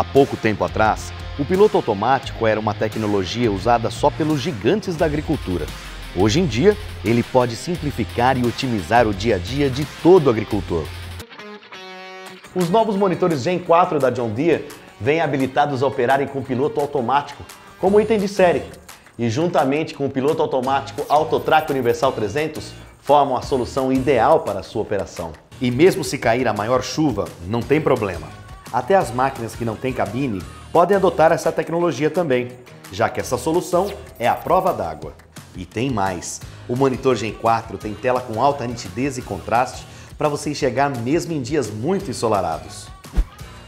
Há pouco tempo atrás, o piloto automático era uma tecnologia usada só pelos gigantes da agricultura. Hoje em dia, ele pode simplificar e otimizar o dia a dia de todo agricultor. Os novos monitores Gen 4 da John Deere vêm habilitados a operarem com piloto automático, como item de série, e juntamente com o piloto automático AutoTrack Universal 300, formam a solução ideal para a sua operação. E mesmo se cair a maior chuva, não tem problema. Até as máquinas que não têm cabine podem adotar essa tecnologia também, já que essa solução é a prova d'água. E tem mais. O monitor Gen 4 tem tela com alta nitidez e contraste para você enxergar mesmo em dias muito ensolarados.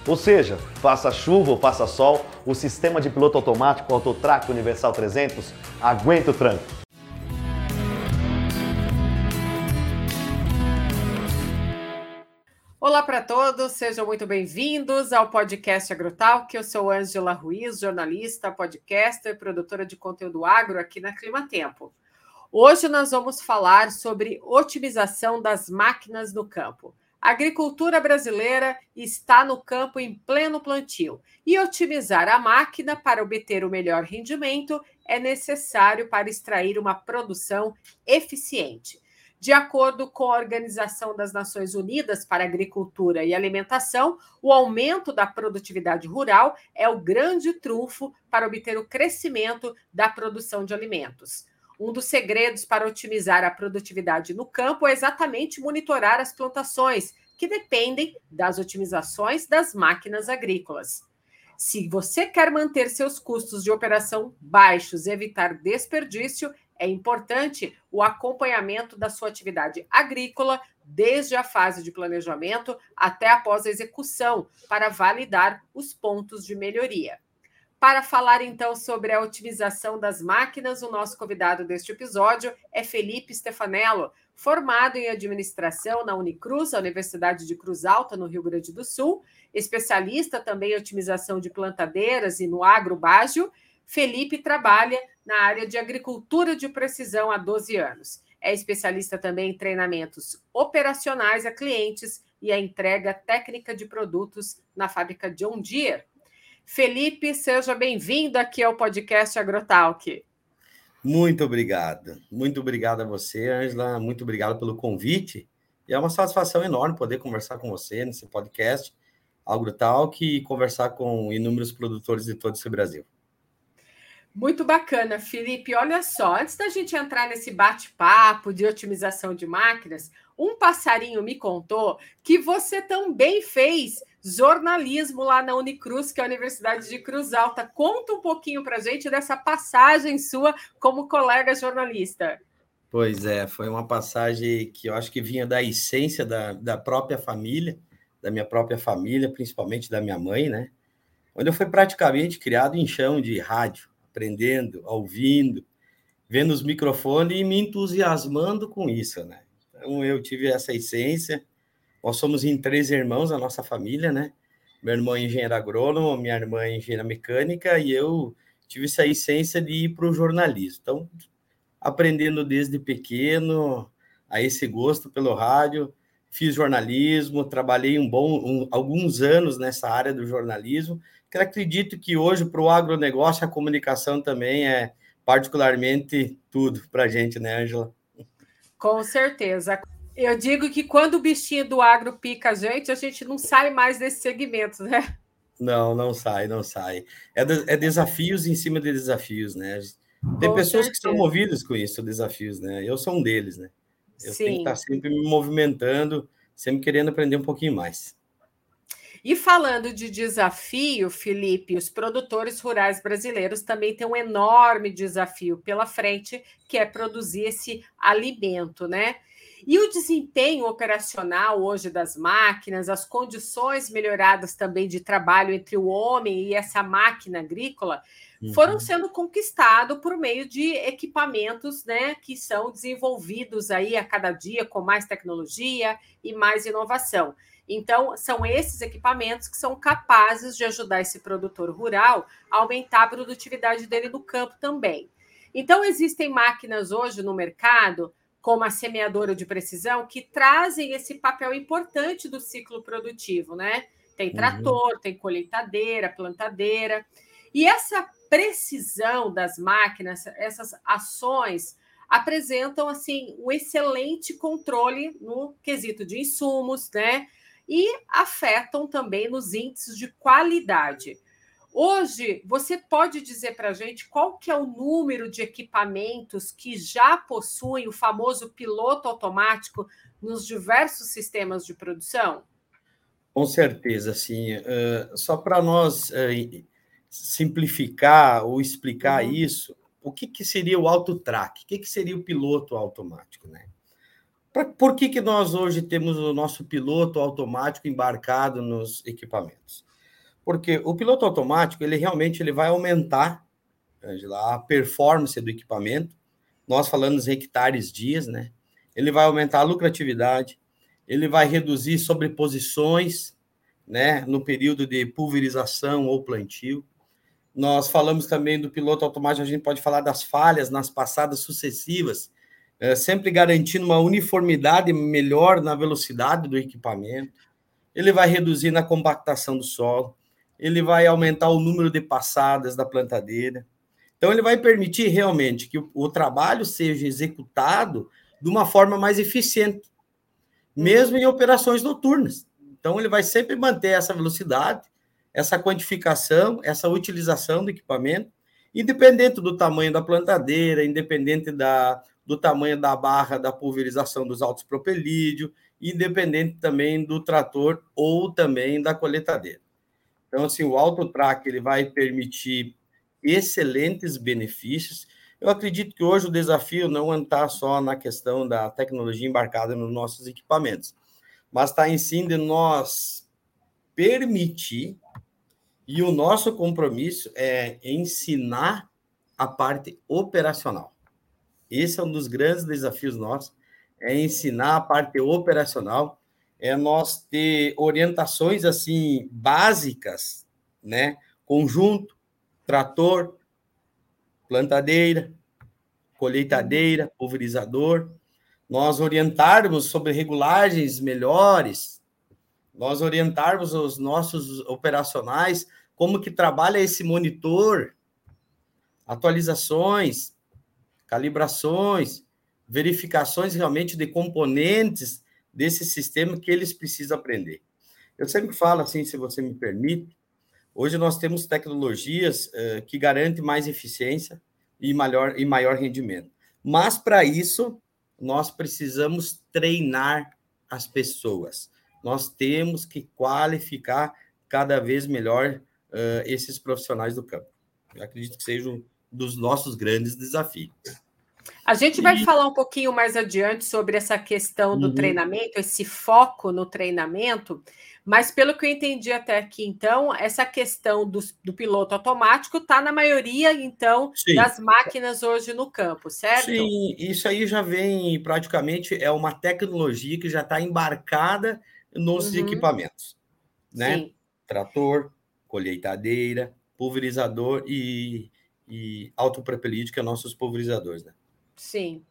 Ou seja, faça chuva ou faça sol, o sistema de piloto automático AutoTrack Universal 300 aguenta o tranco. Olá para todos, sejam muito bem-vindos ao podcast Agrotalk. Eu sou Ângela Ruiz, jornalista, podcaster, produtora de conteúdo agro aqui na Clima Tempo. Hoje nós vamos falar sobre otimização das máquinas no campo. A agricultura brasileira está no campo em pleno plantio e otimizar a máquina para obter o melhor rendimento é necessário para extrair uma produção eficiente. De acordo com a Organização das Nações Unidas para Agricultura e Alimentação, o aumento da produtividade rural é o grande trunfo para obter o crescimento da produção de alimentos. Um dos segredos para otimizar a produtividade no campo é exatamente monitorar as plantações, que dependem das otimizações das máquinas agrícolas. Se você quer manter seus custos de operação baixos e evitar desperdício, é importante o acompanhamento da sua atividade agrícola desde a fase de planejamento até após a execução, para validar os pontos de melhoria. Para falar então sobre a otimização das máquinas, o nosso convidado deste episódio é Felipe Stefanello, formado em administração na Unicruz, a Universidade de Cruz Alta, no Rio Grande do Sul, especialista também em otimização de plantadeiras e no agrobágio. Felipe trabalha na área de agricultura de precisão há 12 anos. É especialista também em treinamentos operacionais a clientes e a entrega técnica de produtos na fábrica John Deere, Felipe, seja bem-vindo aqui ao podcast Agrotalk. Muito obrigado. Muito obrigado a você, Angela. Muito obrigado pelo convite. E é uma satisfação enorme poder conversar com você nesse podcast Agrotalk e conversar com inúmeros produtores de todo esse Brasil. Muito bacana, Felipe. Olha só, antes da gente entrar nesse bate-papo de otimização de máquinas, um passarinho me contou que você também fez jornalismo lá na Unicruz, que é a Universidade de Cruz Alta. Conta um pouquinho para gente dessa passagem sua como colega jornalista. Pois é, foi uma passagem que eu acho que vinha da essência da, da própria família, da minha própria família, principalmente da minha mãe, né? Onde eu fui praticamente criado em chão de rádio, aprendendo, ouvindo, vendo os microfones e me entusiasmando com isso, né? Então eu tive essa essência nós somos em três irmãos, a nossa família, né? Meu irmão é engenheiro agrônomo, minha irmã é engenheira mecânica e eu tive essa essência de ir para o jornalismo. Então, aprendendo desde pequeno a esse gosto pelo rádio, fiz jornalismo, trabalhei um bom um, alguns anos nessa área do jornalismo, acredito que hoje para o agronegócio a comunicação também é particularmente tudo para a gente, né, Angela? Com certeza. Eu digo que quando o bichinho do agro pica a gente, a gente não sai mais desse segmento, né? Não, não sai, não sai. É, de, é desafios em cima de desafios, né? Tem com pessoas certeza. que estão movidas com isso, desafios, né? Eu sou um deles, né? Eu Sim. tenho que estar sempre me movimentando, sempre querendo aprender um pouquinho mais. E falando de desafio, Felipe, os produtores rurais brasileiros também têm um enorme desafio pela frente, que é produzir esse alimento, né? E o desempenho operacional hoje das máquinas, as condições melhoradas também de trabalho entre o homem e essa máquina agrícola, uhum. foram sendo conquistados por meio de equipamentos né, que são desenvolvidos aí a cada dia com mais tecnologia e mais inovação. Então, são esses equipamentos que são capazes de ajudar esse produtor rural a aumentar a produtividade dele no campo também. Então, existem máquinas hoje no mercado como a semeadora de precisão, que trazem esse papel importante do ciclo produtivo, né? Tem uhum. trator, uhum. tem colheitadeira, plantadeira. E essa precisão das máquinas, essas ações apresentam assim um excelente controle no quesito de insumos, né? E afetam também nos índices de qualidade. Hoje, você pode dizer para a gente qual que é o número de equipamentos que já possuem o famoso piloto automático nos diversos sistemas de produção? Com certeza, sim. Uh, só para nós uh, simplificar ou explicar uhum. isso, o que, que seria o auto-track? O que, que seria o piloto automático? Né? Pra, por que, que nós hoje temos o nosso piloto automático embarcado nos equipamentos? Porque o piloto automático, ele realmente ele vai aumentar Angela, a performance do equipamento. Nós falamos em hectares dias, né? Ele vai aumentar a lucratividade, ele vai reduzir sobreposições, né, no período de pulverização ou plantio. Nós falamos também do piloto automático, a gente pode falar das falhas nas passadas sucessivas, é, sempre garantindo uma uniformidade melhor na velocidade do equipamento. Ele vai reduzir na compactação do solo, ele vai aumentar o número de passadas da plantadeira. Então, ele vai permitir realmente que o, o trabalho seja executado de uma forma mais eficiente, mesmo em operações noturnas. Então, ele vai sempre manter essa velocidade, essa quantificação, essa utilização do equipamento, independente do tamanho da plantadeira, independente da, do tamanho da barra da pulverização dos altos propelídeos, independente também do trator ou também da coletadeira. Então, assim, o AutoTrack ele vai permitir excelentes benefícios. Eu acredito que hoje o desafio não está só na questão da tecnologia embarcada nos nossos equipamentos, mas está em sim de nós permitir, e o nosso compromisso é ensinar a parte operacional. Esse é um dos grandes desafios nossos, é ensinar a parte operacional é nós ter orientações assim básicas, né? Conjunto, trator, plantadeira, colheitadeira, pulverizador, nós orientarmos sobre regulagens melhores, nós orientarmos os nossos operacionais como que trabalha esse monitor, atualizações, calibrações, verificações realmente de componentes desse sistema que eles precisam aprender. Eu sempre falo assim, se você me permite, hoje nós temos tecnologias uh, que garantem mais eficiência e maior, e maior rendimento. Mas, para isso, nós precisamos treinar as pessoas. Nós temos que qualificar cada vez melhor uh, esses profissionais do campo. Eu acredito que seja dos nossos grandes desafios. A gente vai e... falar um pouquinho mais adiante sobre essa questão do uhum. treinamento, esse foco no treinamento, mas pelo que eu entendi até aqui, então, essa questão do, do piloto automático está na maioria, então, Sim. das máquinas hoje no campo, certo? Sim, isso aí já vem praticamente, é uma tecnologia que já está embarcada nos uhum. equipamentos, né? Sim. Trator, colheitadeira, pulverizador e, e autopropelídeo, que é nossos pulverizadores, né? Sim.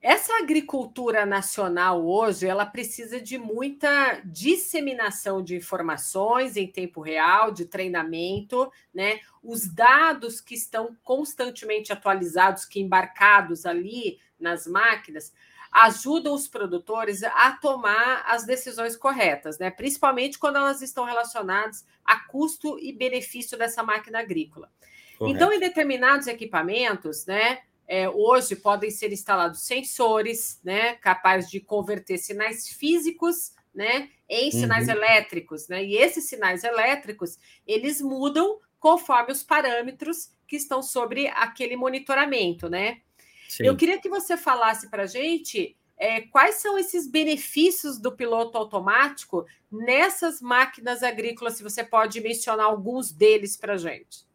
Essa agricultura nacional hoje, ela precisa de muita disseminação de informações em tempo real, de treinamento, né? Os dados que estão constantemente atualizados, que embarcados ali nas máquinas, ajudam os produtores a tomar as decisões corretas, né? Principalmente quando elas estão relacionadas a custo e benefício dessa máquina agrícola. Correto. Então, em determinados equipamentos, né? É, hoje podem ser instalados sensores, né, capazes de converter sinais físicos, né, em sinais uhum. elétricos, né? E esses sinais elétricos eles mudam conforme os parâmetros que estão sobre aquele monitoramento, né? Sim. Eu queria que você falasse para a gente é, quais são esses benefícios do piloto automático nessas máquinas agrícolas, se você pode mencionar alguns deles para a gente.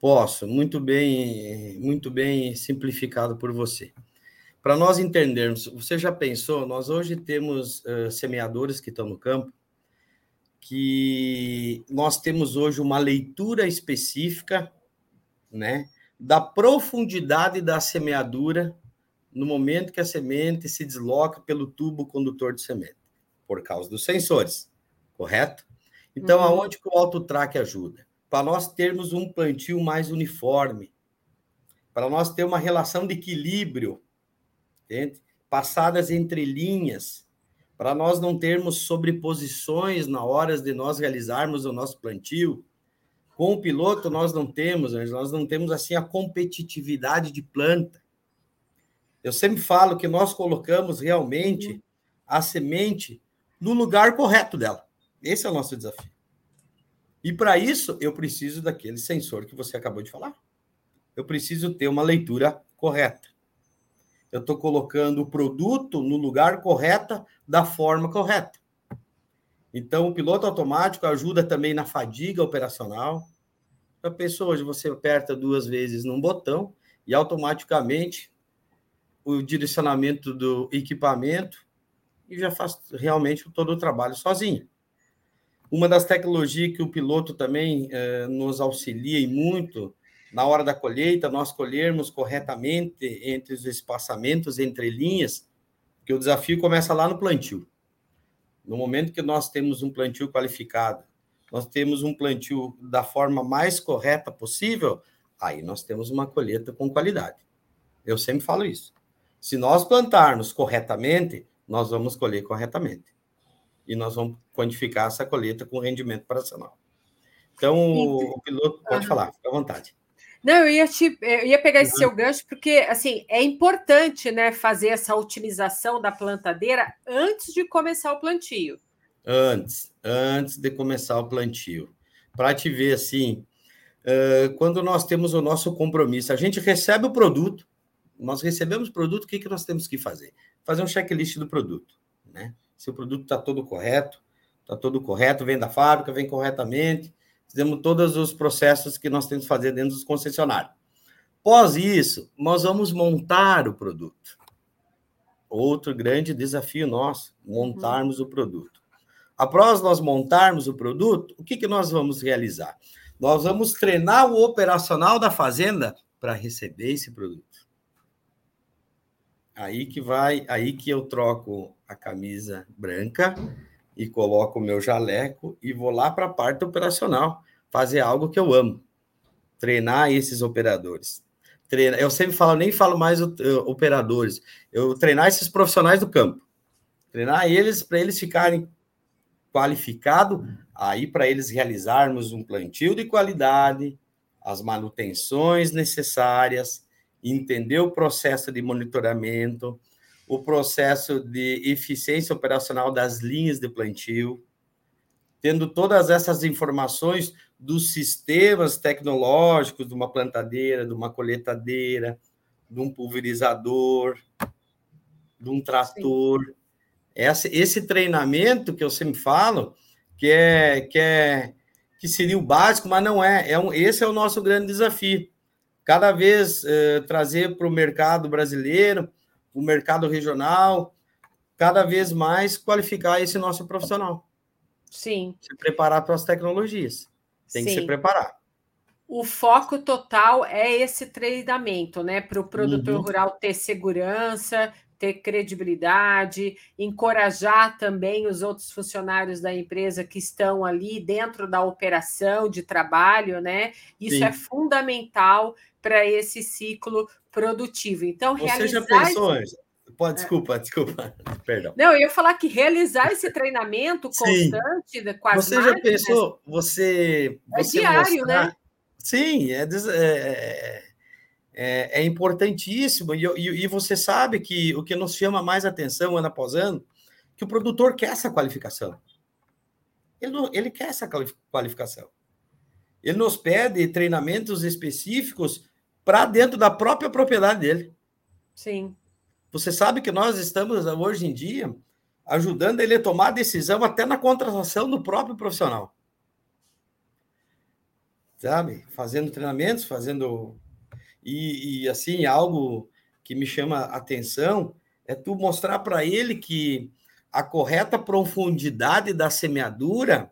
Posso, muito bem, muito bem simplificado por você. Para nós entendermos, você já pensou? Nós hoje temos uh, semeadores que estão no campo, que nós temos hoje uma leitura específica, né, da profundidade da semeadura no momento que a semente se desloca pelo tubo condutor de semente, por causa dos sensores, correto? Então, uhum. aonde que o AutoTrack ajuda? Para nós termos um plantio mais uniforme, para nós ter uma relação de equilíbrio, entende? passadas entre linhas, para nós não termos sobreposições na hora de nós realizarmos o nosso plantio. Com o piloto, nós não temos, nós não temos assim a competitividade de planta. Eu sempre falo que nós colocamos realmente uhum. a semente no lugar correto dela. Esse é o nosso desafio. E para isso, eu preciso daquele sensor que você acabou de falar. Eu preciso ter uma leitura correta. Eu estou colocando o produto no lugar correto, da forma correta. Então, o piloto automático ajuda também na fadiga operacional. A pessoa, hoje você aperta duas vezes num botão e automaticamente o direcionamento do equipamento e já faz realmente todo o trabalho sozinho. Uma das tecnologias que o piloto também eh, nos auxilia e muito na hora da colheita, nós colhermos corretamente entre os espaçamentos, entre linhas, que o desafio começa lá no plantio. No momento que nós temos um plantio qualificado, nós temos um plantio da forma mais correta possível, aí nós temos uma colheita com qualidade. Eu sempre falo isso. Se nós plantarmos corretamente, nós vamos colher corretamente. E nós vamos quantificar essa colheita com rendimento operacional. Então, o piloto pode uhum. falar, fica à vontade. Não, eu ia, te, eu ia pegar esse uhum. seu gancho, porque assim é importante né, fazer essa otimização da plantadeira antes de começar o plantio. Antes, antes de começar o plantio. Para te ver assim, quando nós temos o nosso compromisso, a gente recebe o produto, nós recebemos o produto, o que, que nós temos que fazer? Fazer um checklist do produto. Né? Se o produto está todo correto, está todo correto, vem da fábrica, vem corretamente, fizemos todos os processos que nós temos que fazer dentro dos concessionários. Após isso, nós vamos montar o produto. Outro grande desafio nosso, montarmos uhum. o produto. Após nós montarmos o produto, o que, que nós vamos realizar? Nós vamos treinar o operacional da fazenda para receber esse produto. Aí que vai, aí que eu troco a camisa branca e coloco o meu jaleco e vou lá para a parte operacional, fazer algo que eu amo, treinar esses operadores. Treina, eu sempre falo, nem falo mais uh, operadores, eu treinar esses profissionais do campo, treinar eles para eles ficarem qualificados, aí para eles realizarmos um plantio de qualidade, as manutenções necessárias, entender o processo de monitoramento, o processo de eficiência operacional das linhas de plantio, tendo todas essas informações dos sistemas tecnológicos de uma plantadeira, de uma colheitadeira, de um pulverizador, de um trator. Esse, esse treinamento que eu sempre falo, que é, que é que seria o básico, mas não é. é um, esse é o nosso grande desafio. Cada vez eh, trazer para o mercado brasileiro o mercado regional, cada vez mais qualificar esse nosso profissional. Sim. Se preparar para as tecnologias. Tem Sim. que se preparar. O foco total é esse treinamento, né? Para o produtor uhum. rural ter segurança, ter credibilidade, encorajar também os outros funcionários da empresa que estão ali dentro da operação de trabalho, né? Isso Sim. é fundamental para esse ciclo produtivo. Então, Você realizar. Já pensou, esse... Pode, é. desculpa, desculpa, perdão. Não, eu ia falar que realizar esse treinamento constante Sim. com as Você máquinas, já pensou, você. É você diário, mostrar... né? Sim, é, é, é, é importantíssimo. E, e, e, você sabe que o que nos chama mais atenção ano após ano, que o produtor quer essa qualificação. Ele, ele quer essa qualificação. Ele nos pede treinamentos específicos para dentro da própria propriedade dele. Sim. Você sabe que nós estamos, hoje em dia, ajudando ele a tomar decisão até na contratação do próprio profissional. Sabe? Fazendo treinamentos, fazendo. E, e assim, algo que me chama a atenção é tu mostrar para ele que a correta profundidade da semeadura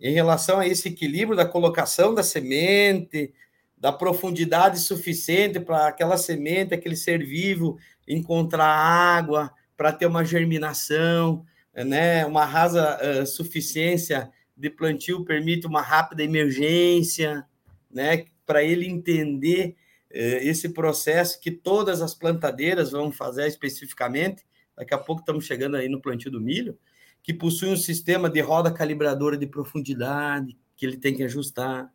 em relação a esse equilíbrio da colocação da semente, da profundidade suficiente para aquela semente, aquele ser vivo encontrar água, para ter uma germinação, né, uma rasa uh, suficiência de plantio permite uma rápida emergência, né? Para ele entender eh, esse processo que todas as plantadeiras vão fazer especificamente. Daqui a pouco estamos chegando aí no plantio do milho, que possui um sistema de roda calibradora de profundidade que ele tem que ajustar,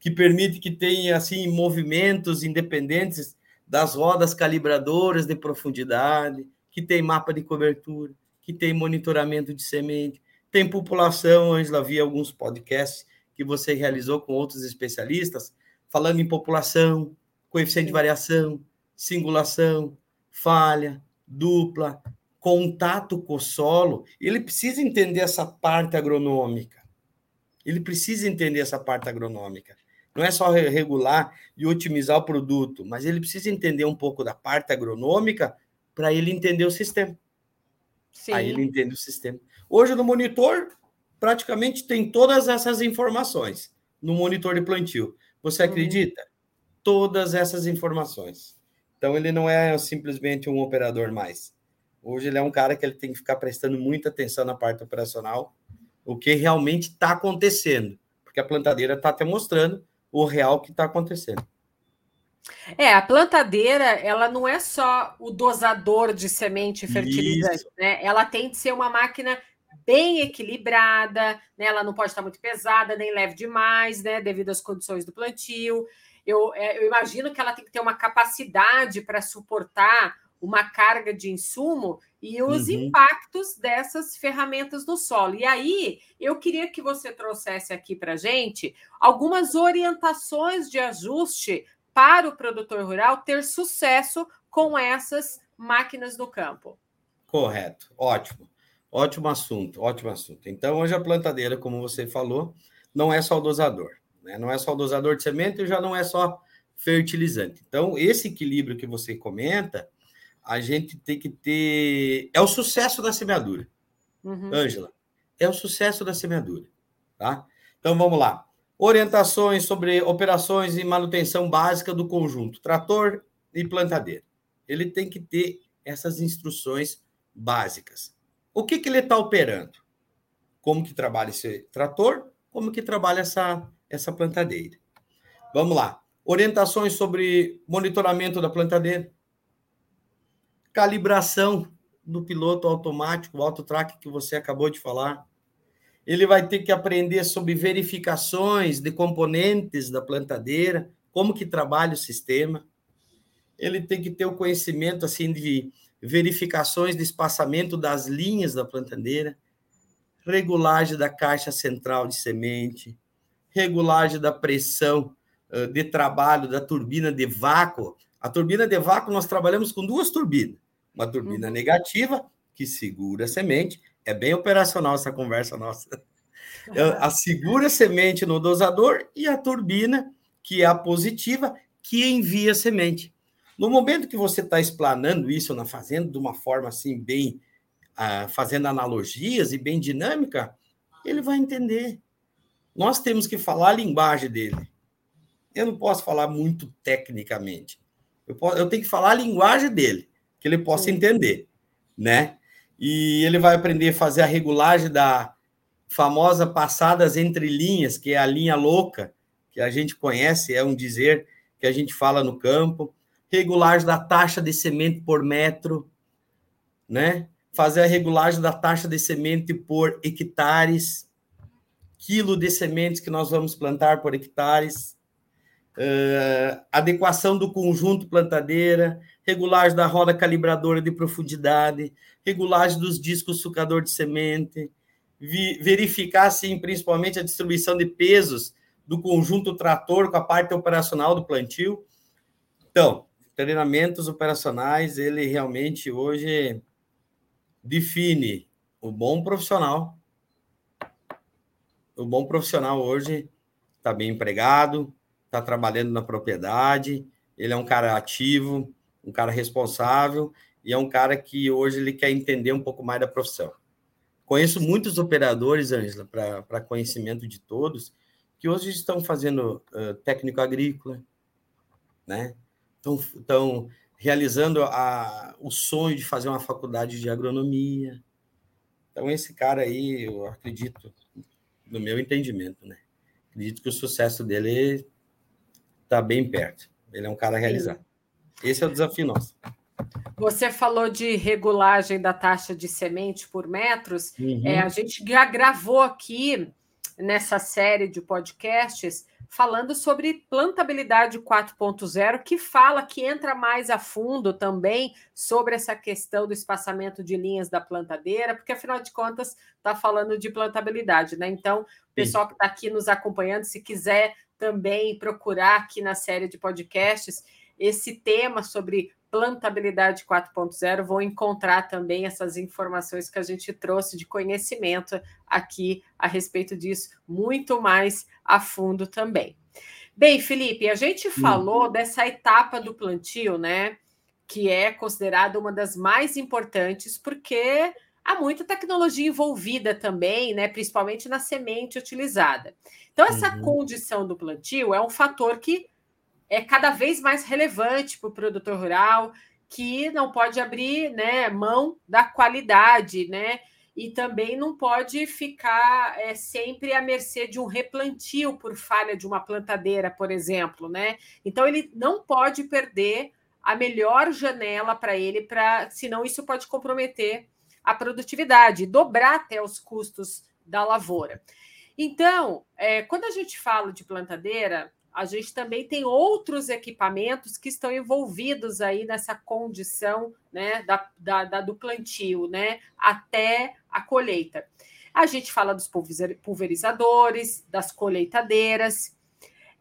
que permite que tenha assim movimentos independentes das rodas calibradoras de profundidade, que tem mapa de cobertura, que tem monitoramento de semente, tem população, Angela, vi alguns podcasts que você realizou com outros especialistas, falando em população, coeficiente de variação, singulação, falha, dupla, contato com o solo. Ele precisa entender essa parte agronômica. Ele precisa entender essa parte agronômica. Não é só regular e otimizar o produto, mas ele precisa entender um pouco da parte agronômica para ele entender o sistema. Sim. Aí ele entende o sistema. Hoje no monitor, praticamente tem todas essas informações no monitor de plantio. Você uhum. acredita? Uhum. Todas essas informações. Então ele não é simplesmente um operador mais. Hoje ele é um cara que ele tem que ficar prestando muita atenção na parte operacional, o que realmente está acontecendo, porque a plantadeira está até mostrando o real que está acontecendo. É, a plantadeira, ela não é só o dosador de semente fertilizante, né? Ela tem de ser uma máquina bem equilibrada, né? Ela não pode estar muito pesada, nem leve demais, né? Devido às condições do plantio. Eu, é, eu imagino que ela tem que ter uma capacidade para suportar uma carga de insumo e os uhum. impactos dessas ferramentas no solo. E aí, eu queria que você trouxesse aqui para gente algumas orientações de ajuste para o produtor rural ter sucesso com essas máquinas no campo. Correto, ótimo. Ótimo assunto, ótimo assunto. Então, hoje a plantadeira, como você falou, não é só o dosador, né? não é só o dosador de semente e já não é só fertilizante. Então, esse equilíbrio que você comenta, a gente tem que ter. É o sucesso da semeadura, uhum. Ângela. É o sucesso da semeadura, tá? Então, vamos lá. Orientações sobre operações e manutenção básica do conjunto, trator e plantadeira. Ele tem que ter essas instruções básicas. O que, que ele está operando? Como que trabalha esse trator? Como que trabalha essa, essa plantadeira? Vamos lá. Orientações sobre monitoramento da plantadeira. Calibração do piloto automático, o auto-track que você acabou de falar. Ele vai ter que aprender sobre verificações de componentes da plantadeira, como que trabalha o sistema. Ele tem que ter o conhecimento assim de verificações de espaçamento das linhas da plantadeira, regulagem da caixa central de semente, regulagem da pressão de trabalho da turbina de vácuo. A turbina de vácuo, nós trabalhamos com duas turbinas. Uma turbina uhum. negativa, que segura a semente. É bem operacional essa conversa nossa. A segura a semente no dosador e a turbina, que é a positiva, que envia a semente. No momento que você está explanando isso na fazenda de uma forma assim, bem, uh, fazendo analogias e bem dinâmica, ele vai entender. Nós temos que falar a linguagem dele. Eu não posso falar muito tecnicamente. Eu, posso, eu tenho que falar a linguagem dele, que ele possa Sim. entender, né? E ele vai aprender a fazer a regulagem da famosa passadas entre linhas, que é a linha louca, que a gente conhece, é um dizer que a gente fala no campo regulagem da taxa de semente por metro, né? Fazer a regulagem da taxa de semente por hectares, quilo de sementes que nós vamos plantar por hectares, uh, adequação do conjunto plantadeira, regulagem da roda calibradora de profundidade, regulagem dos discos sucador de semente, vi, verificar, assim, principalmente a distribuição de pesos do conjunto trator com a parte operacional do plantio. Então, treinamentos operacionais, ele realmente hoje define o bom profissional. O bom profissional hoje está bem empregado, está trabalhando na propriedade, ele é um cara ativo, um cara responsável e é um cara que hoje ele quer entender um pouco mais da profissão. Conheço muitos operadores, Ângela, para conhecimento de todos, que hoje estão fazendo uh, técnico agrícola, né? estão realizando a, o sonho de fazer uma faculdade de agronomia. Então, esse cara aí, eu acredito, no meu entendimento, né? Acredito que o sucesso dele está bem perto. Ele é um cara realizado. Esse é o desafio nosso. Você falou de regulagem da taxa de semente por metros. Uhum. É, a gente já gravou aqui nessa série de podcasts falando sobre plantabilidade 4.0, que fala que entra mais a fundo também sobre essa questão do espaçamento de linhas da plantadeira, porque afinal de contas está falando de plantabilidade, né? Então, o pessoal que está aqui nos acompanhando, se quiser também procurar aqui na série de podcasts esse tema sobre plantabilidade 4.0, vão encontrar também essas informações que a gente trouxe de conhecimento aqui a respeito disso, muito mais a fundo também. Bem, Felipe, a gente uhum. falou dessa etapa do plantio, né? Que é considerada uma das mais importantes, porque há muita tecnologia envolvida também, né? Principalmente na semente utilizada. Então, essa uhum. condição do plantio é um fator que é cada vez mais relevante para o produtor rural, que não pode abrir né, mão da qualidade, né? E também não pode ficar é, sempre à mercê de um replantio por falha de uma plantadeira, por exemplo, né? Então ele não pode perder a melhor janela para ele, para senão isso pode comprometer a produtividade, dobrar até os custos da lavoura. Então, é, quando a gente fala de plantadeira, a gente também tem outros equipamentos que estão envolvidos aí nessa condição né, da, da, da, do plantio, né, até a colheita. A gente fala dos pulverizadores, das colheitadeiras.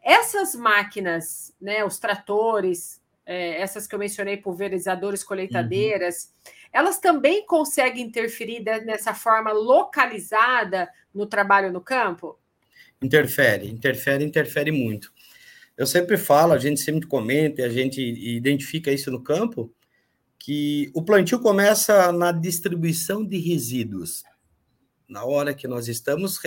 Essas máquinas, né, os tratores, é, essas que eu mencionei, pulverizadores, colheitadeiras, uhum. Elas também conseguem interferir nessa forma localizada no trabalho no campo? Interfere, interfere, interfere muito. Eu sempre falo, a gente sempre comenta, a gente identifica isso no campo, que o plantio começa na distribuição de resíduos. Na hora que nós estamos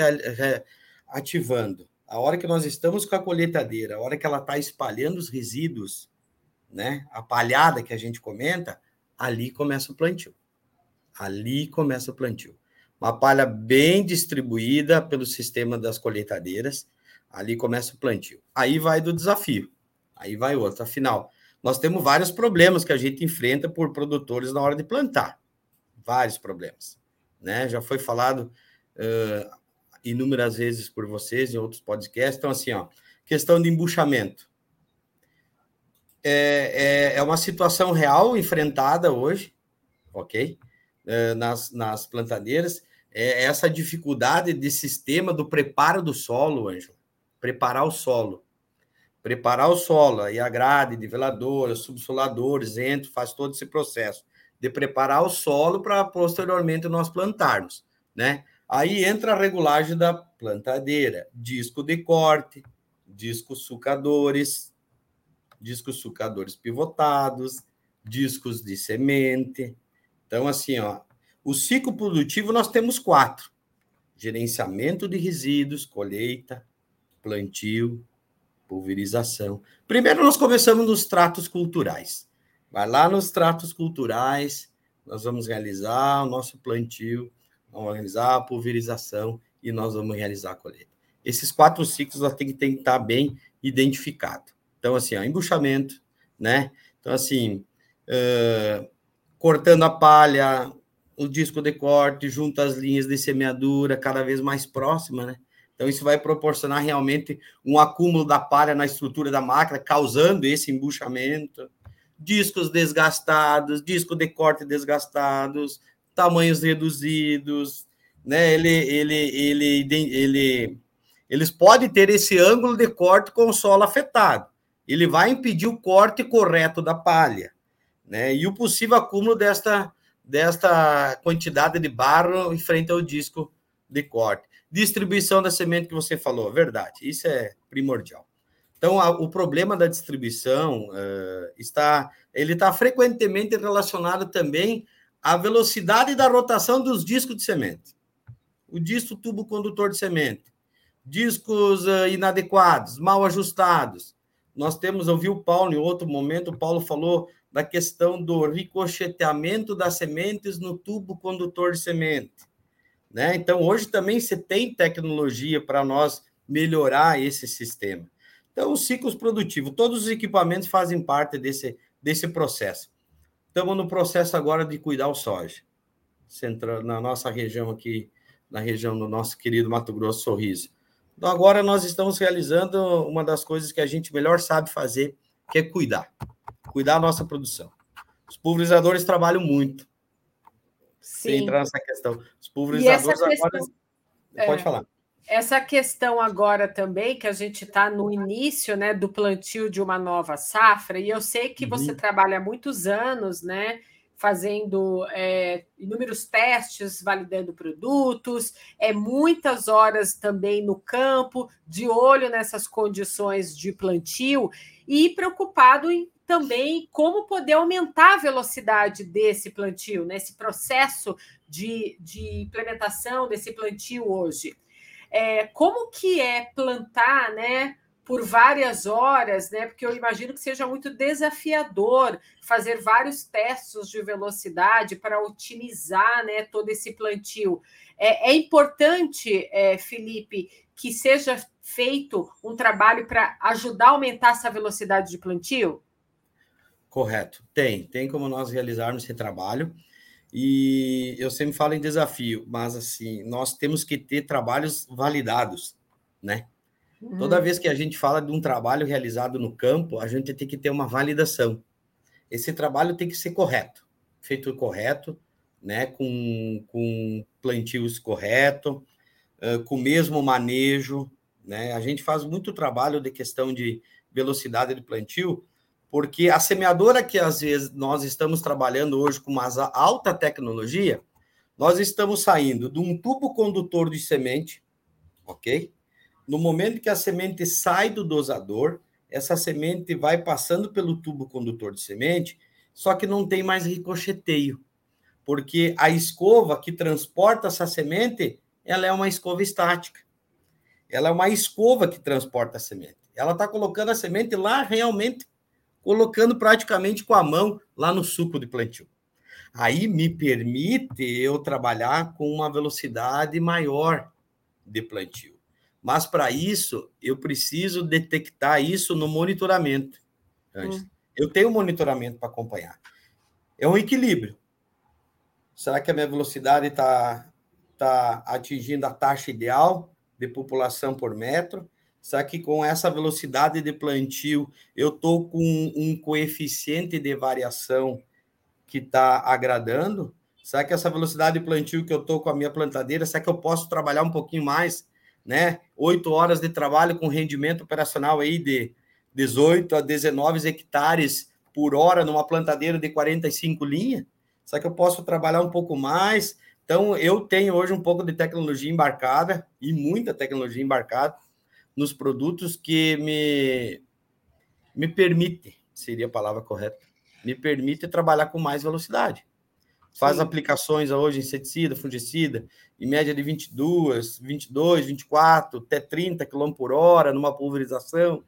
ativando, a hora que nós estamos com a colheitadeira, a hora que ela está espalhando os resíduos, né, a palhada que a gente comenta, ali começa o plantio. Ali começa o plantio. Uma palha bem distribuída pelo sistema das colheitadeiras, Ali começa o plantio. Aí vai do desafio. Aí vai outro. Afinal, nós temos vários problemas que a gente enfrenta por produtores na hora de plantar. Vários problemas. Né? Já foi falado uh, inúmeras vezes por vocês em outros podcasts. Então, assim, ó, questão de embuchamento. É, é, é uma situação real enfrentada hoje, ok? Uh, nas, nas plantadeiras. É essa dificuldade de sistema do preparo do solo, Ângelo preparar o solo. Preparar o solo, aí a grade, niveladora, subsoladores, entra, faz todo esse processo de preparar o solo para posteriormente nós plantarmos, né? Aí entra a regulagem da plantadeira, disco de corte, discos sucadores, discos sucadores pivotados, discos de semente. Então, assim, ó, o ciclo produtivo nós temos quatro: gerenciamento de resíduos, colheita, plantio, pulverização. Primeiro, nós começamos nos tratos culturais. Vai lá nos tratos culturais, nós vamos realizar o nosso plantio, vamos realizar a pulverização e nós vamos realizar a colheita. Esses quatro ciclos nós tem que estar bem identificado. Então, assim, ó, embuchamento, né? Então, assim, uh, cortando a palha, o disco de corte, junto às linhas de semeadura, cada vez mais próxima, né? Então, isso vai proporcionar realmente um acúmulo da palha na estrutura da máquina, causando esse embuchamento. Discos desgastados, disco de corte desgastados, tamanhos reduzidos, né? Ele, ele, ele, ele, eles podem ter esse ângulo de corte com o solo afetado. Ele vai impedir o corte correto da palha, né? E o possível acúmulo desta, desta quantidade de barro em frente ao disco de corte. Distribuição da semente que você falou, verdade, isso é primordial. Então, a, o problema da distribuição uh, está, ele está frequentemente relacionado também à velocidade da rotação dos discos de semente. O disco tubo condutor de semente, discos uh, inadequados, mal ajustados. Nós temos, ouvi o Paulo em outro momento, o Paulo falou da questão do ricocheteamento das sementes no tubo condutor de semente Né? Então, hoje também você tem tecnologia para nós melhorar esse sistema. Então, os ciclos produtivos, todos os equipamentos fazem parte desse, desse processo. Estamos no processo agora de cuidar o soja. Central, na nossa região aqui, na região do nosso querido Mato Grosso Sorriso. Então, agora nós estamos realizando uma das coisas que a gente melhor sabe fazer, que é cuidar. Cuidar da nossa produção. Os pulverizadores trabalham muito. Sim. Sem entrar nessa questão. Os pulverizadores questão... agora. Pode é... falar. Essa questão agora também, que a gente está no início né, do plantio de uma nova safra, e eu sei que você uhum. trabalha há muitos anos, né? Fazendo é, inúmeros testes, validando produtos, é muitas horas também no campo, de olho nessas condições de plantio e preocupado em também como poder aumentar a velocidade desse plantio, nesse processo de, de implementação desse plantio hoje. É, como que é plantar, né? Por várias horas, né? Porque eu imagino que seja muito desafiador fazer vários testes de velocidade para otimizar né, todo esse plantio. É, é importante, é, Felipe, que seja feito um trabalho para ajudar a aumentar essa velocidade de plantio? Correto, tem, tem como nós realizarmos esse trabalho. E eu sempre falo em desafio, mas assim, nós temos que ter trabalhos validados, né? Uhum. Toda vez que a gente fala de um trabalho realizado no campo, a gente tem que ter uma validação. Esse trabalho tem que ser correto, feito correto, né? Com, com plantios correto, uh, com o mesmo manejo, né? A gente faz muito trabalho de questão de velocidade de plantio, porque a semeadora que às vezes nós estamos trabalhando hoje com uma alta tecnologia, nós estamos saindo de um tubo condutor de semente, ok? No momento que a semente sai do dosador, essa semente vai passando pelo tubo condutor de semente, só que não tem mais ricocheteio, porque a escova que transporta essa semente, ela é uma escova estática. Ela é uma escova que transporta a semente. Ela está colocando a semente lá realmente colocando praticamente com a mão lá no suco de plantio. Aí me permite eu trabalhar com uma velocidade maior de plantio. Mas para isso, eu preciso detectar isso no monitoramento. Hum. Eu tenho monitoramento para acompanhar. É um equilíbrio. Será que a minha velocidade está tá atingindo a taxa ideal de população por metro? Será que com essa velocidade de plantio eu estou com um coeficiente de variação que está agradando? Será que essa velocidade de plantio que eu estou com a minha plantadeira, será que eu posso trabalhar um pouquinho mais? Né? Oito horas de trabalho com rendimento operacional aí de 18 a 19 hectares por hora numa plantadeira de 45 linhas? Será que eu posso trabalhar um pouco mais? Então, eu tenho hoje um pouco de tecnologia embarcada e muita tecnologia embarcada nos produtos que me, me permite, seria a palavra correta, me permite trabalhar com mais velocidade. Faz Sim. aplicações hoje inseticida, fungicida, em média de 22, 22, 24, até 30 km por hora numa pulverização.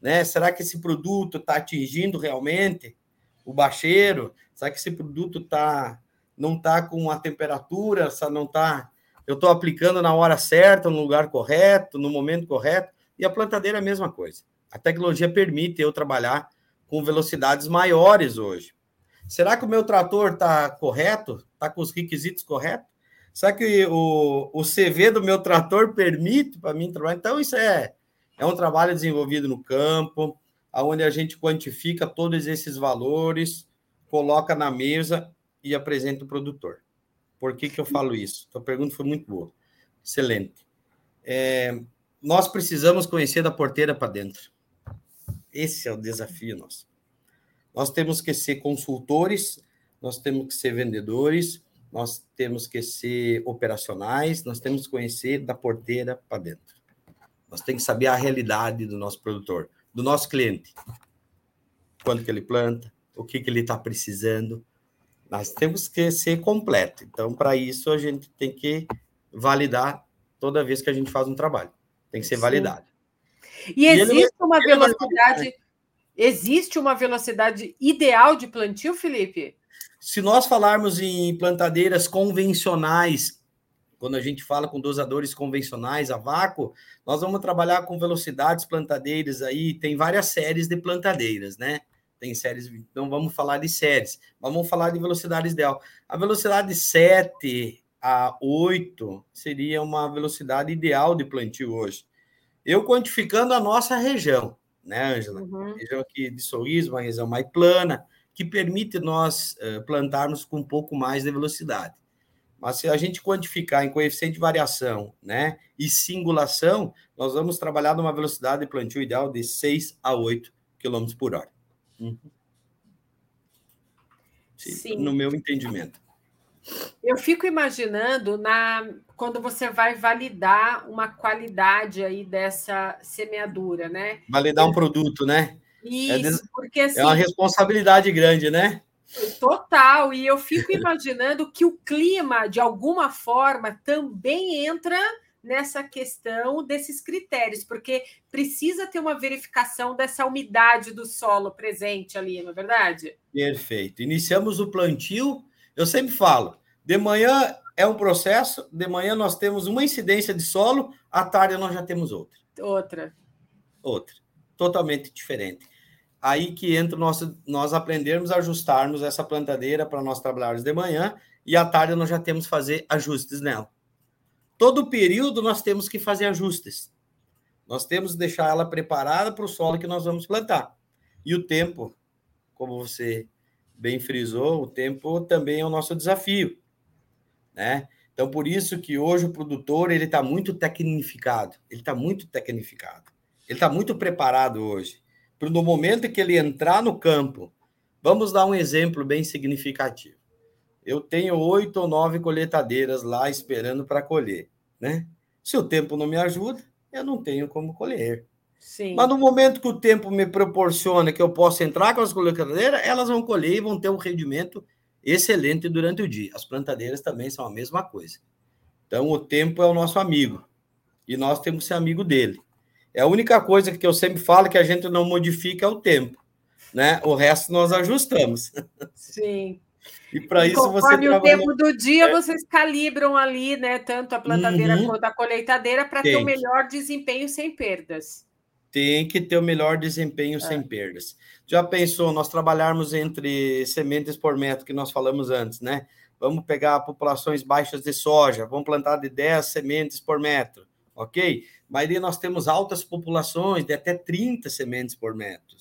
Né? Será que esse produto está atingindo realmente o bacheiro? Será que esse produto tá, não está com a temperatura, não está eu estou aplicando na hora certa, no lugar correto, no momento correto, e a plantadeira é a mesma coisa. A tecnologia permite eu trabalhar com velocidades maiores hoje. Será que o meu trator está correto? Está com os requisitos corretos? Será que o, o CV do meu trator permite para mim trabalhar? Então, isso é, é um trabalho desenvolvido no campo, onde a gente quantifica todos esses valores, coloca na mesa e apresenta o produtor. Por que, que eu falo isso? A pergunta foi muito boa. Excelente. É, nós precisamos conhecer da porteira para dentro. Esse é o desafio nosso. Nós temos que ser consultores, nós temos que ser vendedores, nós temos que ser operacionais, nós temos que conhecer da porteira para dentro. Nós temos que saber a realidade do nosso produtor, do nosso cliente. Quanto que ele planta, o que, que ele está precisando, nós temos que ser completo. Então, para isso, a gente tem que validar toda vez que a gente faz um trabalho. Tem que ser validado. E, e existe uma velocidade. Existe uma velocidade ideal de plantio, Felipe? Se nós falarmos em plantadeiras convencionais, quando a gente fala com dosadores convencionais a vácuo, nós vamos trabalhar com velocidades plantadeiras aí, tem várias séries de plantadeiras, né? Tem séries, não vamos falar de séries, vamos falar de velocidade ideal. A velocidade 7 a 8 seria uma velocidade ideal de plantio hoje. Eu quantificando a nossa região, né, Ângela? Uhum. Região aqui de Sorriso, uma região mais plana, que permite nós uh, plantarmos com um pouco mais de velocidade. Mas se a gente quantificar em coeficiente de variação né, e singulação, nós vamos trabalhar numa velocidade de plantio ideal de 6 a 8 km por hora. Uhum. Sim, Sim. No meu entendimento. Eu fico imaginando na quando você vai validar uma qualidade aí dessa semeadura, né? Validar um produto, né? Isso, é, porque assim, é uma responsabilidade grande, né? Total, e eu fico imaginando que o clima, de alguma forma, também entra nessa questão desses critérios, porque precisa ter uma verificação dessa umidade do solo presente ali, não é verdade? Perfeito. Iniciamos o plantio, eu sempre falo, de manhã é um processo, de manhã nós temos uma incidência de solo, à tarde nós já temos outra. Outra. Outra. Totalmente diferente aí que entra nós, nós aprendermos a ajustarmos essa plantadeira para nós trabalharmos de manhã e à tarde nós já temos que fazer ajustes nela. Todo período nós temos que fazer ajustes. Nós temos que deixar ela preparada para o solo que nós vamos plantar. E o tempo, como você bem frisou, o tempo também é o nosso desafio, né? Então, por isso que hoje o produtor ele está muito tecnificado, ele está muito tecnificado, ele está muito preparado hoje no momento que ele entrar no campo, vamos dar um exemplo bem significativo. Eu tenho oito ou nove colheitadeiras lá esperando para colher, né? Se o tempo não me ajuda, eu não tenho como colher. Sim. Mas no momento que o tempo me proporciona que eu possa entrar com as colheitadeiras, elas vão colher e vão ter um rendimento excelente durante o dia. As plantadeiras também são a mesma coisa. Então, o tempo é o nosso amigo e nós temos que ser amigo dele. É a única coisa que eu sempre falo que a gente não modifica é o tempo, né? O resto nós ajustamos. Sim. E para isso você trabalha... o tempo do dia, é. vocês calibram ali, né? Tanto a plantadeira uhum. quanto a colheitadeira para ter o melhor desempenho sem perdas. Tem que ter o melhor desempenho é. sem perdas. Já pensou nós trabalharmos entre sementes por metro, que nós falamos antes, né? Vamos pegar populações baixas de soja, vamos plantar de 10 sementes por metro, ok? mas aí nós temos altas populações de até 30 sementes por metro.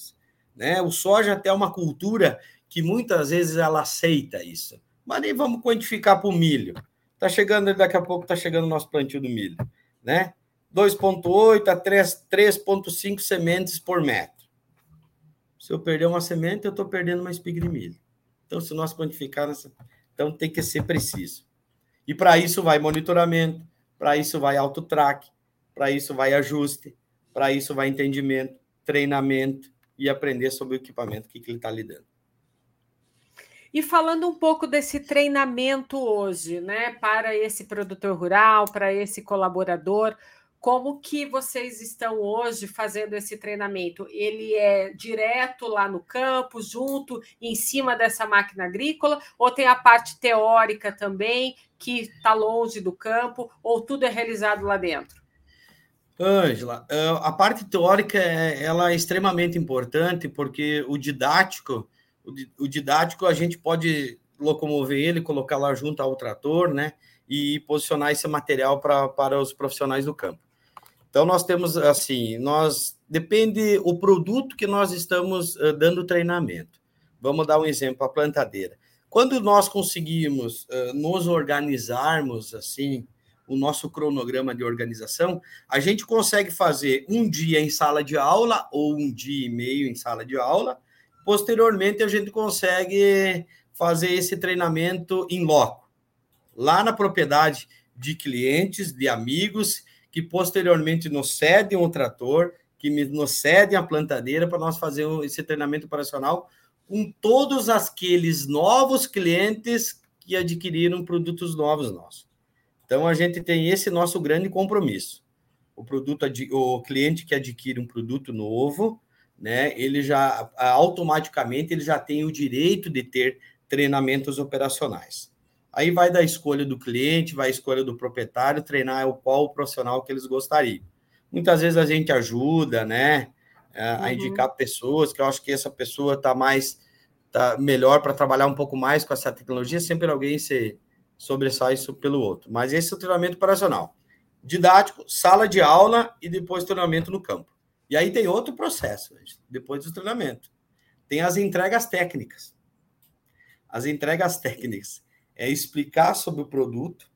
Né? O soja até é uma cultura que muitas vezes ela aceita isso. Mas nem vamos quantificar para o milho. Está chegando, daqui a pouco está chegando o nosso plantio do milho. Né? 2,8 a 3,5 sementes por metro. Se eu perder uma semente, eu estou perdendo uma espiga de milho. Então, se nós quantificarmos, então tem que ser preciso. E para isso vai monitoramento, para isso vai auto-track, para isso vai ajuste, para isso vai entendimento, treinamento e aprender sobre o equipamento que, que ele está lidando. E falando um pouco desse treinamento hoje, né, para esse produtor rural, para esse colaborador, como que vocês estão hoje fazendo esse treinamento? Ele é direto lá no campo, junto, em cima dessa máquina agrícola, ou tem a parte teórica também, que está longe do campo, ou tudo é realizado lá dentro? Ângela, é, a parte teórica é, ela é extremamente importante porque o didático, o didático a gente pode locomover ele, colocar lá junto ao trator, né, e posicionar esse material pra, para os profissionais do campo. Então nós temos assim, nós depende o produto que nós estamos uh, dando treinamento. Vamos dar um exemplo, a plantadeira. Quando nós conseguimos uh, nos organizarmos assim, o nosso cronograma de organização, a gente consegue fazer um dia em sala de aula ou um dia e meio em sala de aula. Posteriormente, a gente consegue fazer esse treinamento em loco, lá na propriedade de clientes, de amigos, que posteriormente nos cedem o trator, que nos cedem a plantadeira para nós fazer esse treinamento operacional com todos aqueles novos clientes que adquiriram produtos novos nossos. Então a gente tem esse nosso grande compromisso. O produto, o cliente que adquire um produto novo, né, ele já automaticamente ele já tem o direito de ter treinamentos operacionais. Aí vai da escolha do cliente, vai a escolha do proprietário, treinar o qual o profissional que eles gostariam. Muitas vezes a gente ajuda, né, a uhum. indicar pessoas que eu acho que essa pessoa está mais tá melhor para trabalhar um pouco mais com essa tecnologia, sempre alguém se sobressai isso pelo outro. Mas esse é o treinamento operacional. Didático, sala de aula e depois treinamento no campo. E aí tem outro processo, depois do treinamento. Tem as entregas técnicas. As entregas técnicas é explicar sobre o produto,